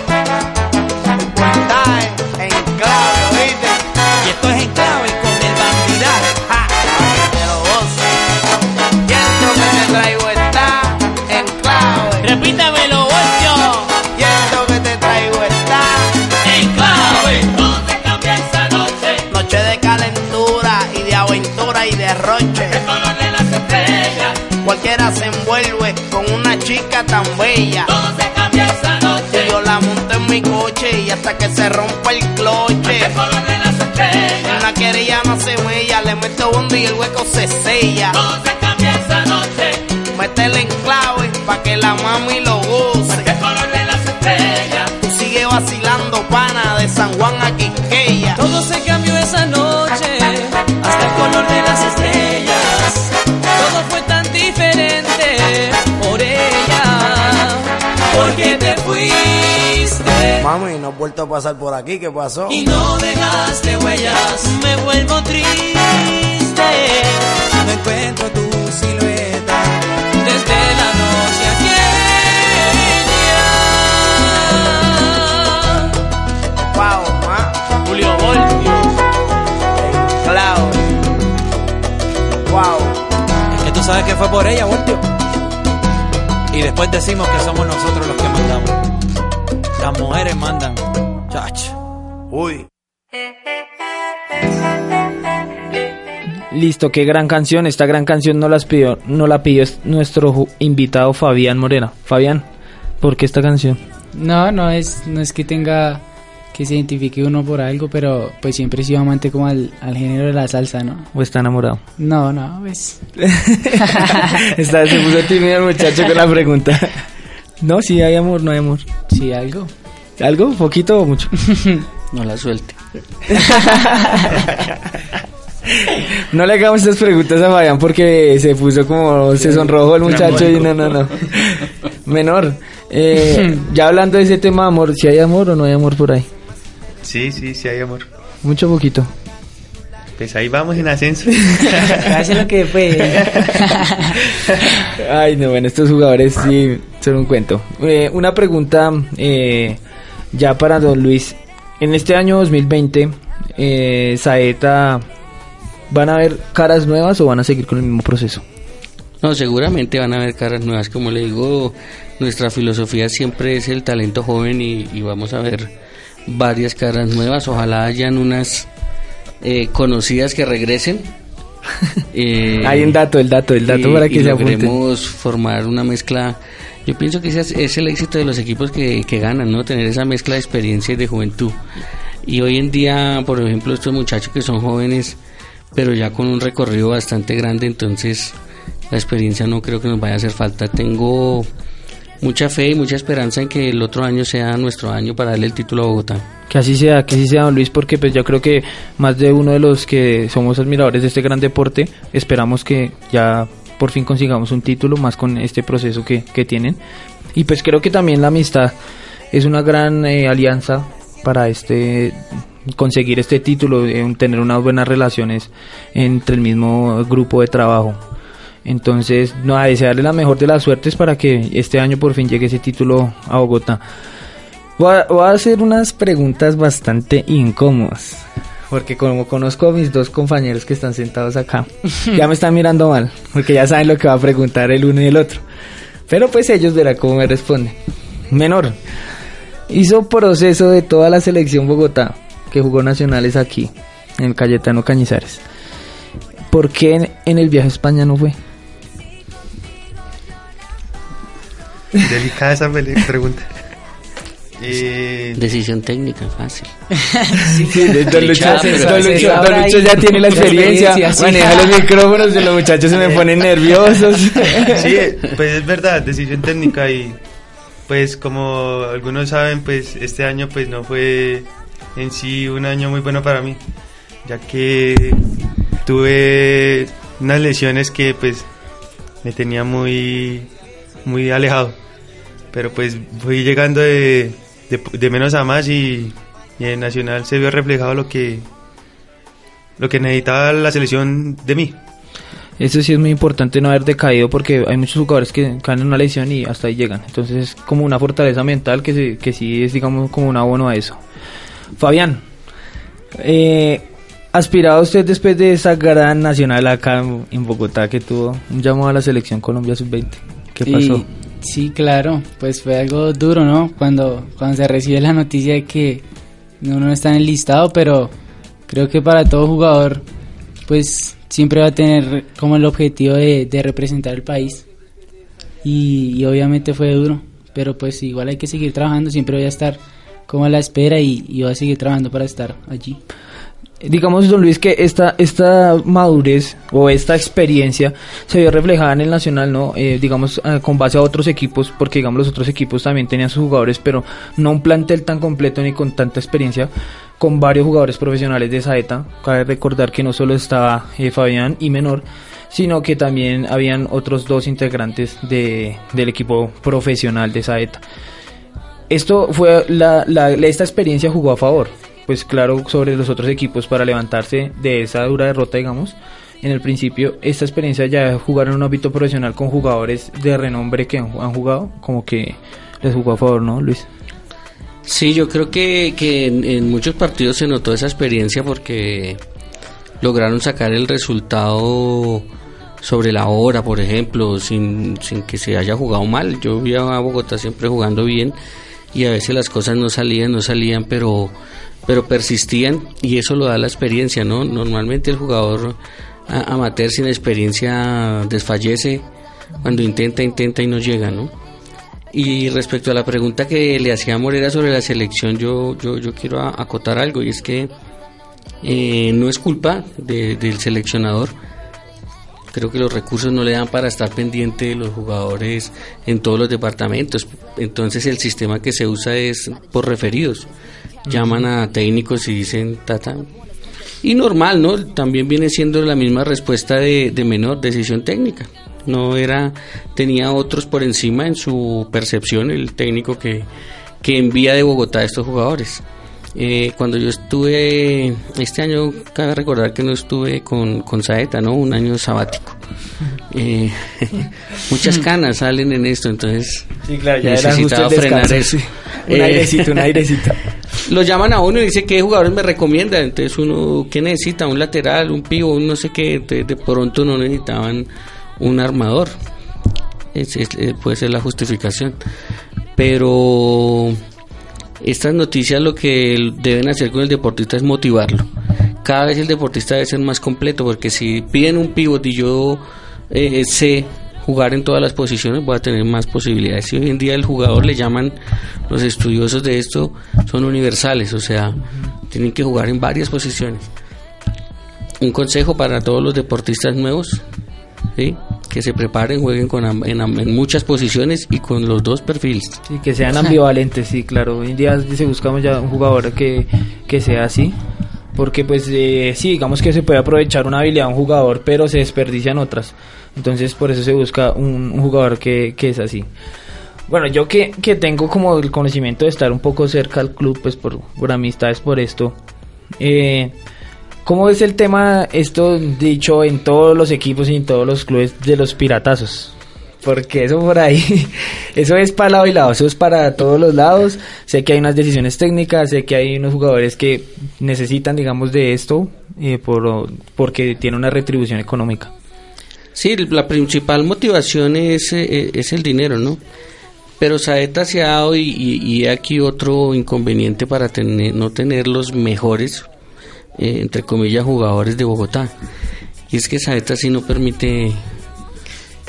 En clave con el bandidaje. Ja, que lo goce. Y esto que te traigo está en clave. Repítamelo, Voltio. Y esto que te traigo está En clave, no se cambió esa noche, noche de calentura y de aventura y de roche. color de las estrellas. Cualquiera se envuelve con una chica tan bella. Todo se cambió esa noche, Yo la monto en mi coche y hasta que se rompa el cloche. color de las estrellas. Una querella no se mella, le meto bondo y el hueco se sella. Todo se cambió esa noche, Métele en clave pa' que la mami lo goce. color de las estrellas. Tú sigue vacilando, pana, de San Juan a Quisqueya. Todo se cambió esa noche, hasta el color de las estrellas. Mami, no has vuelto a pasar por aquí, ¿qué pasó? y no dejaste huellas. Me vuelvo triste. No encuentro tu silueta desde la noche aquella. Wow, ma, Julio Voltio. en clave. Wow. Es que tú sabes que fue por ella, Voltio. Y después decimos que somos nosotros los. Las mujeres mandan. Chach. Uy. Listo, qué gran canción. Esta gran canción no, las pidió, no la pidió es- nuestro invitado Fabián Morena. Fabián, ¿por qué esta canción? No, no es, no es que tenga que se identifique uno por algo, pero pues siempre he sido amante como al, al género de la salsa, ¿no? ¿O está enamorado? No, no, pues Está, se puso tímido el muchacho con la pregunta. No, sí hay amor, no hay amor. Sí, algo. ¿Algo? ¿Poquito o mucho? No la suelte. No le hagamos estas preguntas a Fabián porque se puso como, se sonrojó el muchacho y no, no, no. Menor, eh, ya hablando de ese tema de amor, si hay amor o no hay amor por ahí. Sí, sí, sí hay amor. Mucho poquito. Pues ahí vamos en ascenso. Hace lo que puede. Ay, no, bueno, estos jugadores sí son un cuento. Eh, una pregunta eh, ya para don Luis. En este año 2020, eh, Saeta, ¿van a haber caras nuevas o van a seguir con el mismo proceso? No, seguramente van a haber caras nuevas. Como le digo, nuestra filosofía siempre es el talento joven y, y vamos a ver varias caras nuevas. Ojalá hayan unas eh, conocidas que regresen. Eh, Hay un dato, el dato, el dato y- para que y se apunten. formar una mezcla. Yo pienso que ese es, el éxito de los equipos que, que ganan, ¿no? Tener esa mezcla de experiencia y de juventud. Y hoy en día, por ejemplo, estos muchachos que son jóvenes, pero ya con un recorrido bastante grande, entonces la experiencia no creo que nos vaya a hacer falta. Tengo mucha fe y mucha esperanza en que el otro año sea nuestro año para darle el título a Bogotá. Que así sea, que así sea, don Luis, porque pues yo creo que más de uno de los que somos admiradores de este gran deporte, esperamos que ya por fin consigamos un título más con este proceso que, que tienen. Y pues creo que también la amistad es una gran eh, alianza para este conseguir este título, eh, tener unas buenas relaciones entre el mismo grupo de trabajo. Entonces, no, a desearle la mejor de las suertes para que este año por fin llegue ese título a Bogotá. Voy a, voy a hacer unas preguntas bastante incómodas. Porque como conozco a mis dos compañeros que están sentados acá, ya me están mirando mal. Porque ya saben lo que va a preguntar el uno y el otro. Pero pues ellos verán cómo me responden. Menor, hizo proceso de toda la selección Bogotá que jugó nacionales aquí, en el Cayetano Cañizares. ¿Por qué en, en el viaje a España no fue? Delicada esa pregunta. Eh, Decisión técnica, fácil. Sí, de- don Lucho, don don ya tiene la experiencia, sí. maneja los micrófonos de los muchachos se me ponen nerviosos. sí, pues es verdad, decisión técnica y pues como algunos saben, pues este año pues no fue en sí un año muy bueno para mí, ya que tuve unas lesiones que pues me tenía muy muy alejado, pero pues fui llegando de, de, de menos a más y, y en Nacional se vio reflejado lo que lo que necesitaba la selección de mí. Eso sí es muy importante no haber decaído porque hay muchos jugadores que caen en una lesión y hasta ahí llegan. Entonces es como una fortaleza mental que, se- que sí es digamos como un abono a eso. Fabián, eh, aspirado usted después de esa gran nacional acá en Bogotá que tuvo un llamado a la selección Colombia Sub-20. ¿Qué Y- pasó? Sí, claro, pues fue algo duro, ¿no? Cuando, cuando se recibe la noticia de que uno no está en el listado, pero creo que para todo jugador, pues siempre va a tener como el objetivo de, representar el país. Y, y obviamente fue duro, pero pues igual hay que seguir trabajando, siempre voy a estar como a la espera y voy a seguir trabajando para estar allí. Digamos, don Luis, que esta, esta madurez o esta experiencia se vio reflejada en el Nacional, ¿no? Eh, digamos, eh, con base a otros equipos, porque, digamos, los otros equipos también tenían sus jugadores, pero no un plantel tan completo ni con tanta experiencia, con varios jugadores profesionales de Saeta. Cabe recordar que no solo estaba eh, Fabián y Menor, sino que también habían otros dos integrantes de, del equipo profesional de Saeta. Esto fue la, la- esta experiencia jugó a favor, pues claro, sobre los otros equipos para levantarse de esa dura derrota, digamos. En el principio, esta experiencia ya jugar en un ámbito profesional con jugadores de renombre que han, han jugado, como que les jugó a favor, ¿no, Luis? Sí, yo creo que, que en, en muchos partidos se notó esa experiencia porque lograron sacar el resultado sobre la hora, por ejemplo, sin, sin que se haya jugado mal. Yo vi a Bogotá siempre jugando bien y a veces las cosas no salían, no salían, pero, pero persistían y eso lo da la experiencia, ¿no? Normalmente el jugador amateur sin experiencia desfallece cuando intenta, intenta y no llega, ¿no? Y respecto a la pregunta que le hacía Morera sobre la selección, yo, yo, yo quiero acotar algo y es que eh, no es culpa de- del seleccionador. creo que los recursos no le dan para estar pendiente de los jugadores en todos los departamentos. Entonces el sistema que se usa es por referidos. Llaman a técnicos y dicen, tata. Y normal, ¿no? También viene siendo la misma respuesta de, de menor decisión técnica. No era, tenía otros por encima en su percepción el técnico que, que envía de Bogotá a estos jugadores. Eh, cuando yo estuve, este año cabe recordar que no estuve con, con Saeta, ¿no? Un año sabático. Eh, muchas canas salen en esto, entonces Sí, claro, ya necesitaba frenar descanso, eso. sí. Un Eh, airecito, un airecito. Lo llaman a uno y dice qué jugadores me recomiendan, entonces uno, ¿qué necesita? Un lateral, un pivo, un no sé qué, de pronto no necesitaban un armador. Es- eh, puede ser la justificación. Pero estas noticias lo que deben hacer con el deportista es motivarlo. Cada vez el deportista debe ser más completo, porque si piden un pivot y yo eh, sé jugar en todas las posiciones, voy a tener más posibilidades. Y hoy en día el jugador le llaman, los estudiosos de esto, son universales, o sea, tienen que jugar en varias posiciones. Un consejo para todos los deportistas nuevos, ¿sí? que se preparen, jueguen con, en, en muchas posiciones y con los dos perfiles. Sí, que sean ambivalentes, sí, claro. Hoy en día se buscamos ya un jugador que, que sea así. Porque pues eh, sí, digamos que se puede aprovechar una habilidad de un jugador, pero se desperdician otras. Entonces por eso se busca un, jugador que, que es así. Bueno, yo que, que tengo como el conocimiento de estar un poco cerca al club, pues por, por amistades por esto. Eh, ¿Cómo es el tema, esto dicho en todos los equipos y en todos los clubes de los piratazos? Porque eso por ahí, eso es para lado y lado, eso es para todos los lados. Sé que hay unas decisiones técnicas, sé que hay unos jugadores que necesitan, digamos, de esto eh, por, porque tiene una retribución económica. Sí, la principal motivación es, eh, es el dinero, ¿no? Pero Saeta se ha dado y, aquí otro inconveniente para tener, no tener los mejores, eh, entre comillas, jugadores de Bogotá. Y es que Saeta sí no permite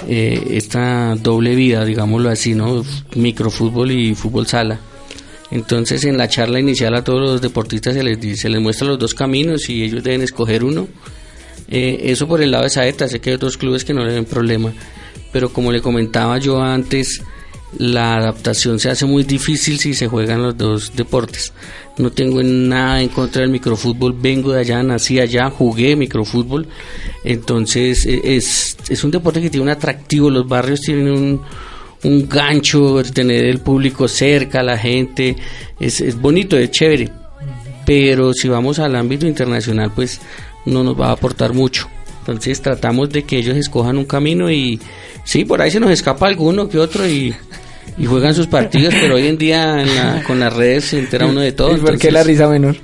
eh, esta doble vida, digámoslo así, ¿no? Microfútbol y fútbol sala. Entonces en la charla inicial a todos los deportistas se les, se les muestra los dos caminos y ellos deben escoger uno. Eh, eso por el lado de Saeta, sé que hay otros clubes que no le ven problema, pero como le comentaba yo antes, la adaptación se hace muy difícil si se juegan los dos deportes. No tengo nada en contra del microfútbol, vengo de allá, nací allá, jugué microfútbol, entonces eh, es, es un deporte que tiene un atractivo, los barrios tienen un, un gancho, tener el público cerca, la gente, es, es bonito, es chévere, pero si vamos al ámbito internacional, pues no nos va a aportar mucho. Entonces tratamos de que ellos escojan un camino y sí, por ahí se nos escapa alguno que otro y, y juegan sus partidos, pero hoy en día en la- con las redes se entera uno de todo. ¿Y por qué la risa menor?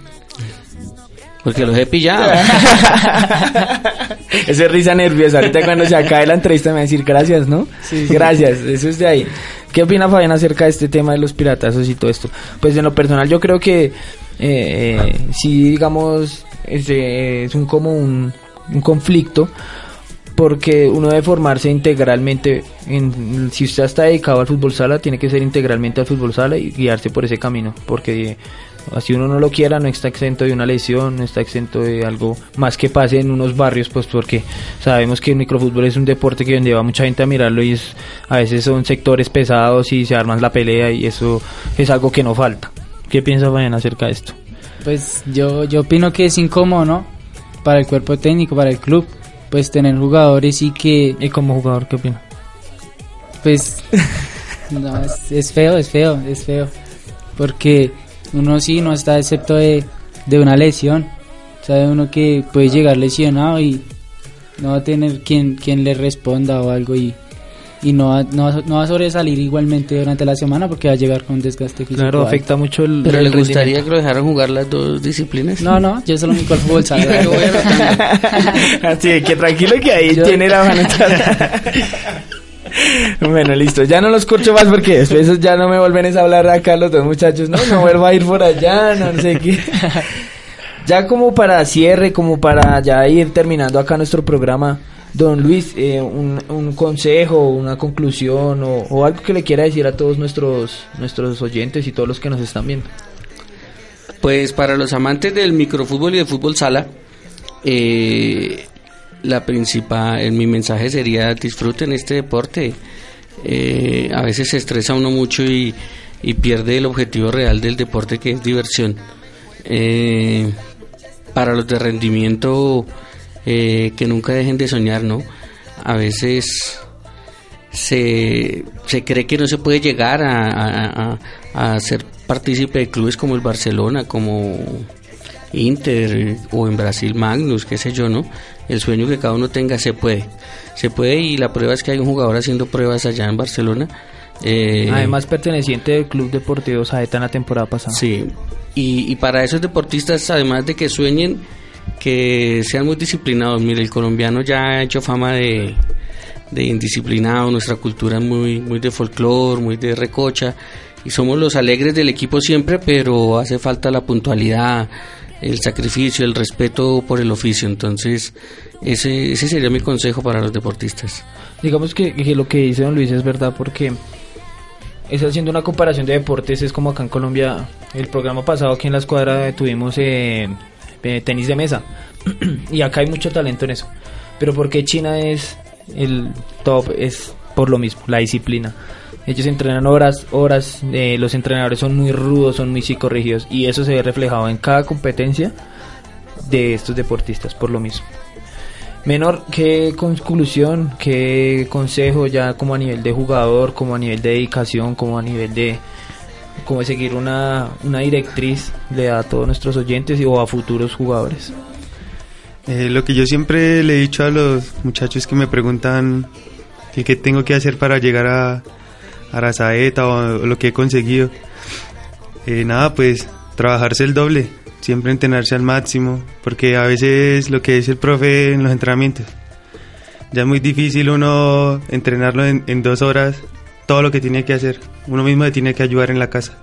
Porque los he pillado. Esa es risa nerviosa. Ahorita cuando se acabe la entrevista me va a decir gracias, ¿no? Gracias, eso es de ahí. ¿Qué opina Fabián acerca de este tema de los piratazos y todo esto? Pues en lo personal yo creo que eh, eh, si digamos es, eh, es un como un, conflicto porque uno debe formarse integralmente en, si usted está dedicado al fútbol sala tiene que ser integralmente al fútbol sala y guiarse por ese camino porque así uno no lo quiera no está exento de una lesión no está exento de algo más que pase en unos barrios pues porque sabemos que el microfútbol es un deporte que lleva mucha gente a mirarlo y a veces son sectores pesados y se arman la pelea y eso es algo que no falta ¿qué piensa Fabián acerca de esto? Pues yo, yo opino que es incómodo, ¿no? Para el cuerpo técnico, para el club, pues tener jugadores y que... ¿Y como jugador qué opina? Pues no, es, es feo, es feo, es feo. Porque uno sí no está excepto de, de una lesión. Sabe uno que puede llegar lesionado y no va a tener quien, quien le responda o algo y, y no, va, no, va- no va a sobresalir igualmente durante la semana porque va a llegar con desgaste físico. Claro, alto. afecta mucho el Pero el le gustaría que lo dejaran jugar las dos disciplinas. No, no, yo solo me al fútbol sala. Así que tranquilo que ahí Yo- tiene la mano. bueno, listo. Ya no los corcho más porque después ya no me vuelven a hablar acá los dos muchachos. No, no vuelvo a ir por allá, no sé qué. Ya como para cierre, como para ya ir terminando acá nuestro programa, don Luis, eh, un, consejo, una conclusión o, algo que le quiera decir a todos nuestros nuestros oyentes y todos los que nos están viendo. Pues para los amantes del microfútbol y del fútbol sala, eh, la principal, mi mensaje sería disfruten este deporte. Eh, a veces se estresa uno mucho y, y, pierde el objetivo real del deporte que es diversión. Eh, para los de rendimiento, eh, que nunca dejen de soñar, ¿no? A veces se, se cree que no se puede llegar a, a, a ser partícipe de clubes como el Barcelona, como Inter o en Brasil Magnus, qué sé yo, ¿no? El sueño que cada uno tenga se puede. Se puede y la prueba es que hay un jugador haciendo pruebas allá en Barcelona. Eh, Además perteneciente del Club Deportivo Saeta en la temporada pasada. Sí, y, y para esos deportistas, además de que sueñen, que sean muy disciplinados. Mire, el colombiano ya ha hecho fama de, de indisciplinado, nuestra cultura es muy, muy de folclore, muy de recocha, y somos los alegres del equipo siempre, pero hace falta la puntualidad, el sacrificio, el respeto por el oficio. Entonces, ese, ese sería mi consejo para los deportistas. Digamos que, que lo que dice don Luis es verdad porque es haciendo una comparación de deportes, es como acá en Colombia, el programa pasado aquí en la escuadra tuvimos eh, eh, tenis de mesa y acá hay mucho talento en eso. Pero porque China es el top es por lo mismo, la disciplina. Ellos entrenan horas, horas, eh, los entrenadores son muy rudos, son muy psicorrígidos y eso se ve reflejado en cada competencia de estos deportistas por lo mismo. Menor, ¿qué conclusión, qué consejo ya como a nivel de jugador, como a nivel de dedicación, como a nivel de como seguir una, una directriz le a todos nuestros oyentes o a futuros jugadores? Eh, lo que yo siempre le he dicho a los muchachos que me preguntan qué, qué tengo que hacer para llegar a, a la saeta o, o lo que he conseguido, eh, nada, pues trabajarse el doble, siempre entrenarse al máximo, porque a veces lo que dice el profe en los entrenamientos, ya es muy difícil uno entrenarlo en, en dos horas, todo lo que tiene que hacer, uno mismo tiene que ayudar en la casa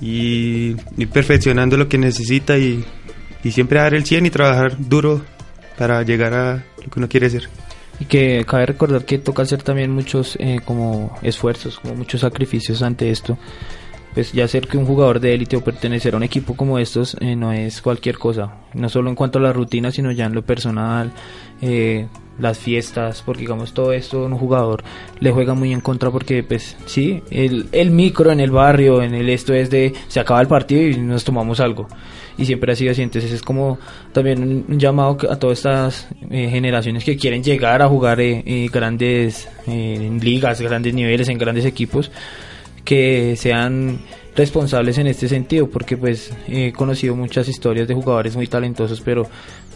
y ir perfeccionando lo que necesita y, y siempre dar el 100 y trabajar duro para llegar a lo que uno quiere ser. Y que cabe recordar que toca hacer también muchos eh, como esfuerzos, como muchos sacrificios ante esto. Pues ya ser que un jugador de élite o pertenecer a un equipo como estos eh, no es cualquier cosa, no solo en cuanto a la rutina, sino ya en lo personal, eh, las fiestas, porque digamos todo esto un jugador le juega muy en contra porque pues sí, el, el micro en el barrio, en el esto es de se acaba el partido y nos tomamos algo y siempre ha sido así. Entonces es como también un, llamado a todas estas eh, generaciones que quieren llegar a jugar eh, eh, grandes en ligas, grandes niveles, en grandes equipos, que sean responsables en este sentido, porque pues he conocido muchas historias de jugadores muy talentosos, pero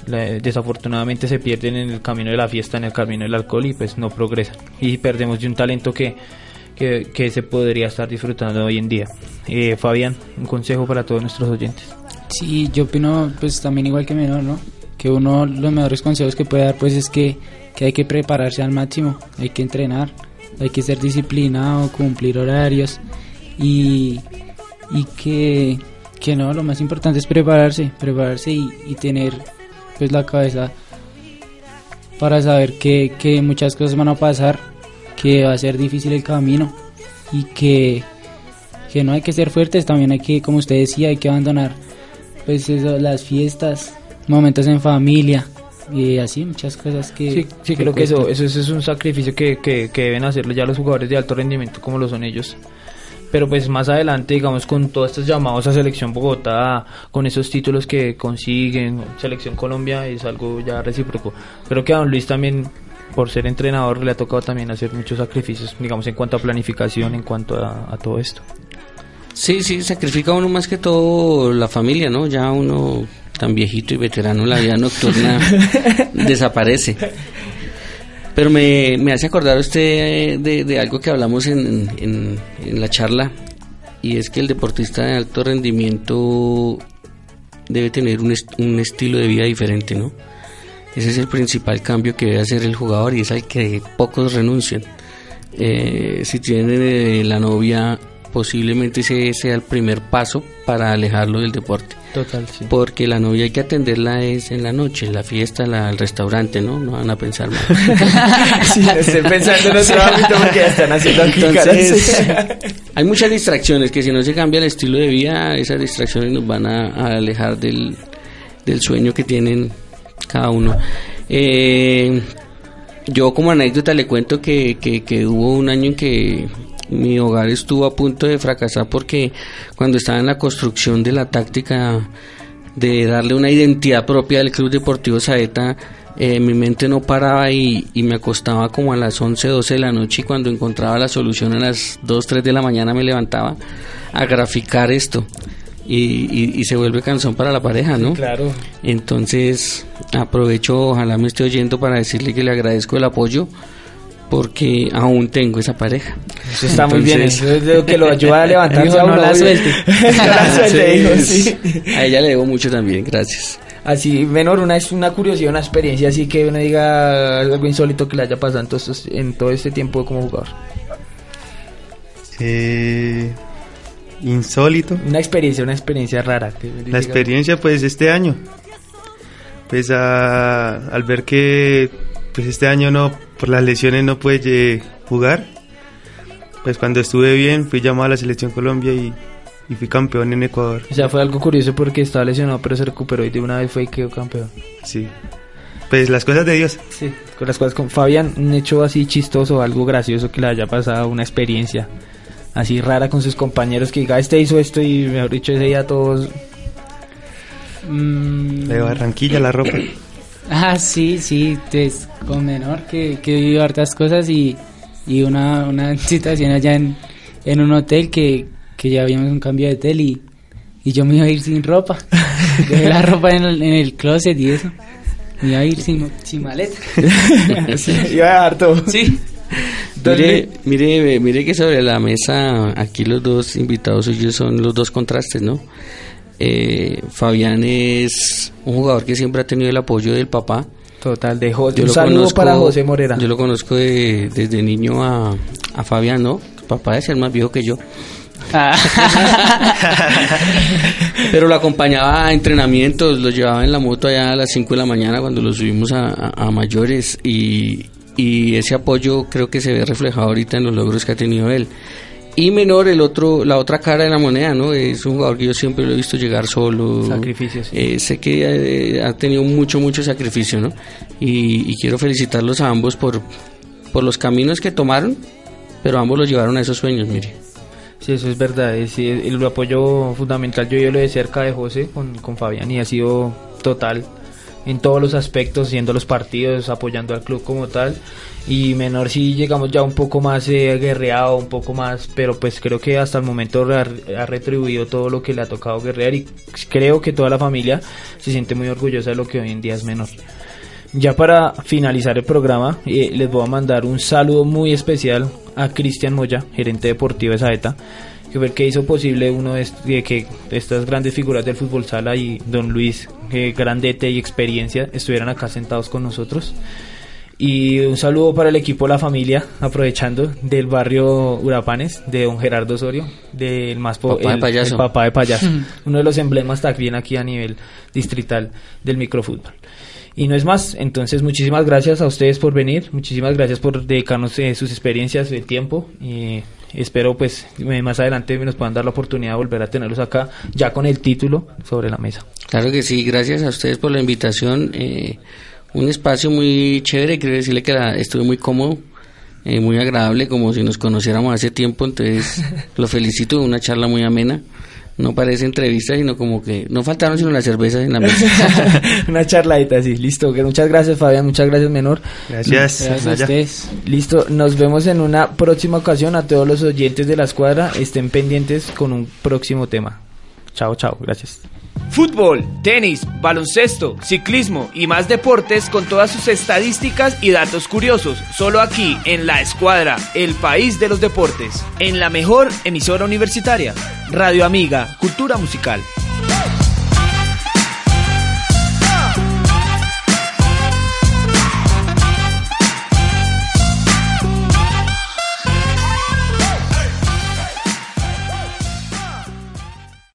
desafortunadamente se pierden en el camino de la fiesta, en el camino del alcohol y pues no progresan. Y perdemos de un talento que, que, se podría estar disfrutando hoy en día. Eh, Fabián, un consejo para todos nuestros oyentes. Sí, yo opino pues también igual que menor, ¿no? Que uno los mejores consejos que puede dar pues es que, que hay que prepararse al máximo, hay que entrenar, hay que ser disciplinado, cumplir horarios y, y que, que no, lo más importante es prepararse, prepararse y, y tener pues la cabeza para saber que, que muchas cosas van a pasar, que va a ser difícil el camino y que, que no hay que ser fuertes, también hay que, como usted decía, hay que abandonar pues eso, las fiestas, momentos en familia y así muchas cosas que sí, sí que creo que eso, eso eso es un sacrificio que, que, que deben hacerlo ya los jugadores de alto rendimiento como lo son ellos. Pero pues más adelante digamos con todos estos llamados a selección Bogotá con esos títulos que consiguen selección Colombia es algo ya recíproco. Creo que a don Luis también por ser entrenador le ha tocado también hacer muchos sacrificios digamos en cuanto a planificación en cuanto a, a todo esto Sí, sí, sacrifica uno más que todo la familia, ¿no? Ya uno tan viejito y veterano, la vida nocturna desaparece. Pero me, me hace acordar usted de, de algo que hablamos en, en, en la charla, y es que el deportista de alto rendimiento debe tener un, est- un estilo de vida diferente, ¿no? Ese es el principal cambio que debe hacer el jugador y es al que pocos renuncian. Eh, si tienen eh, la novia, posiblemente ese sea el primer paso para alejarlo del deporte. total sí Porque la novia hay que atenderla es en la noche, en la fiesta, la, el restaurante, ¿no? No van a pensar mal. sí, estoy pensando en otro ámbito porque ya están haciendo aquí Entonces, hay muchas distracciones que si no se cambia el estilo de vida, esas distracciones nos van a, a alejar del, del sueño que tienen cada uno. Eh, yo como anécdota le cuento que, que, que hubo un año en que mi hogar estuvo a punto de fracasar porque cuando estaba en la construcción de la táctica de darle una identidad propia al Club Deportivo Saeta, eh, mi mente no paraba y, y me acostaba como a las 11, 12 de la noche y cuando encontraba la solución a las 2, 3 de la mañana me levantaba a graficar esto. Y, y- y se vuelve canción para la pareja, ¿no? Claro. Entonces aprovecho, ojalá me esté oyendo para decirle que le agradezco el apoyo porque aún tengo esa pareja. Eso está muy bien, eso es lo que lo ayuda a levantarse Dijo, a no la suelte. no la suelte, dijo, sí. A ella le debo mucho también, gracias. Así, menor, una, una curiosidad, una experiencia así que uno diga algo insólito que le haya pasado en todo, estos- en todo este tiempo como jugador. Eh, insólito. Una experiencia, una experiencia rara. que La diga- experiencia pues este año. Pues a- al ver que pues este año no por las lesiones no pude eh, jugar. Pues cuando estuve bien fui llamado a la selección Colombia y, y fui campeón en Ecuador. O sea, fue algo curioso porque estaba lesionado, pero se recuperó y de una vez fue y quedó campeón. Sí. Pues las cosas de Dios. Sí, con las cosas con Fabián, un hecho así chistoso, algo gracioso que le haya pasado, una experiencia así rara con sus compañeros que diga, este hizo esto y mejor dicho ese día todos... Mm, De Barranquilla la ropa. Ah, sí, sí, pues con menor que, que he vivido hartas cosas y, y una, una situación allá en, en un hotel que, que ya habíamos un cambio de hotel y, y yo me iba a ir sin ropa. Dejé la ropa en el, en el closet y eso. Me iba a ir sin, sin maleta. Iba a dar todo. Sí. Mire, mire, mire que sobre la mesa aquí los dos invitados suyos son los dos contrastes, ¿no? Eh, Fabián es un jugador que siempre ha tenido el apoyo del papá. Total, de José. Yo Un saludo conozco- para José Morera. Yo lo conozco de- desde niño a, a Fabián, ¿no? Papá debe ser más viejo que yo. Pero lo acompañaba a entrenamientos, lo llevaba en la moto allá a las 5 de la mañana cuando lo subimos a, a- a mayores y, y ese apoyo creo que se ve reflejado ahorita en los logros que ha tenido él. Y menor, el otro, la otra cara de la moneda, ¿no? Es un jugador que yo siempre lo he visto llegar solo. Sacrificios. Eh, sé que eh, ha tenido mucho, mucho sacrificio, ¿no? Y, y quiero felicitarlos a ambos por, por los caminos que tomaron, pero ambos los llevaron a esos sueños, mire. Sí, eso es verdad. es- sí, el, apoyo fundamental yo, yo lo de cerca de José con, con Fabián y ha sido total en todos los aspectos, siendo los partidos, apoyando al club como tal. Y menor si llegamos ya un poco más eh, guerreado, un poco más, pero pues creo que hasta el momento ha, ha retribuido todo lo que le ha tocado guerrear y creo que toda la familia se siente muy orgullosa de lo que hoy en día es menor. Ya para finalizar el programa, eh, les voy a mandar un saludo muy especial a Cristian Moya, gerente deportivo de Saeta, que fue el que hizo posible uno de, est- de que estas grandes figuras del fútbol sala y don Luis, que grandete y experiencia, estuvieran acá sentados con nosotros. Y un saludo para el equipo La Familia, aprovechando del barrio Urapanes, de don Gerardo Osorio, del más po- Papá de el- payaso. el papá de payaso, uno de los emblemas también aquí a nivel distrital del microfútbol. Y no es más, entonces muchísimas gracias a ustedes por venir, muchísimas gracias por dedicarnos eh, sus experiencias, el tiempo y espero pues eh, más adelante nos puedan dar la oportunidad de volver a tenerlos acá ya con el título sobre la mesa. Claro que sí, gracias a ustedes por la invitación. eh, un espacio muy chévere, quiero decirle que la- estuve muy cómodo, eh, muy agradable, como si nos conociéramos hace tiempo, entonces lo felicito, una charla muy amena. No parece entrevista, sino como que no faltaron sino las cervezas en la mesa. Una charladita así, listo. Muchas gracias Fabián, muchas gracias Menor. Gracias. Gracias a ustedes. Listo, nos vemos en una próxima ocasión. A todos los oyentes de la escuadra, estén pendientes con un próximo tema. Chao, chao, gracias. Fútbol, tenis, baloncesto, ciclismo y más deportes con todas sus estadísticas y datos curiosos, solo aquí en La Escuadra, el país de los deportes, en la mejor emisora universitaria, Radio Amiga, Cultura Musical.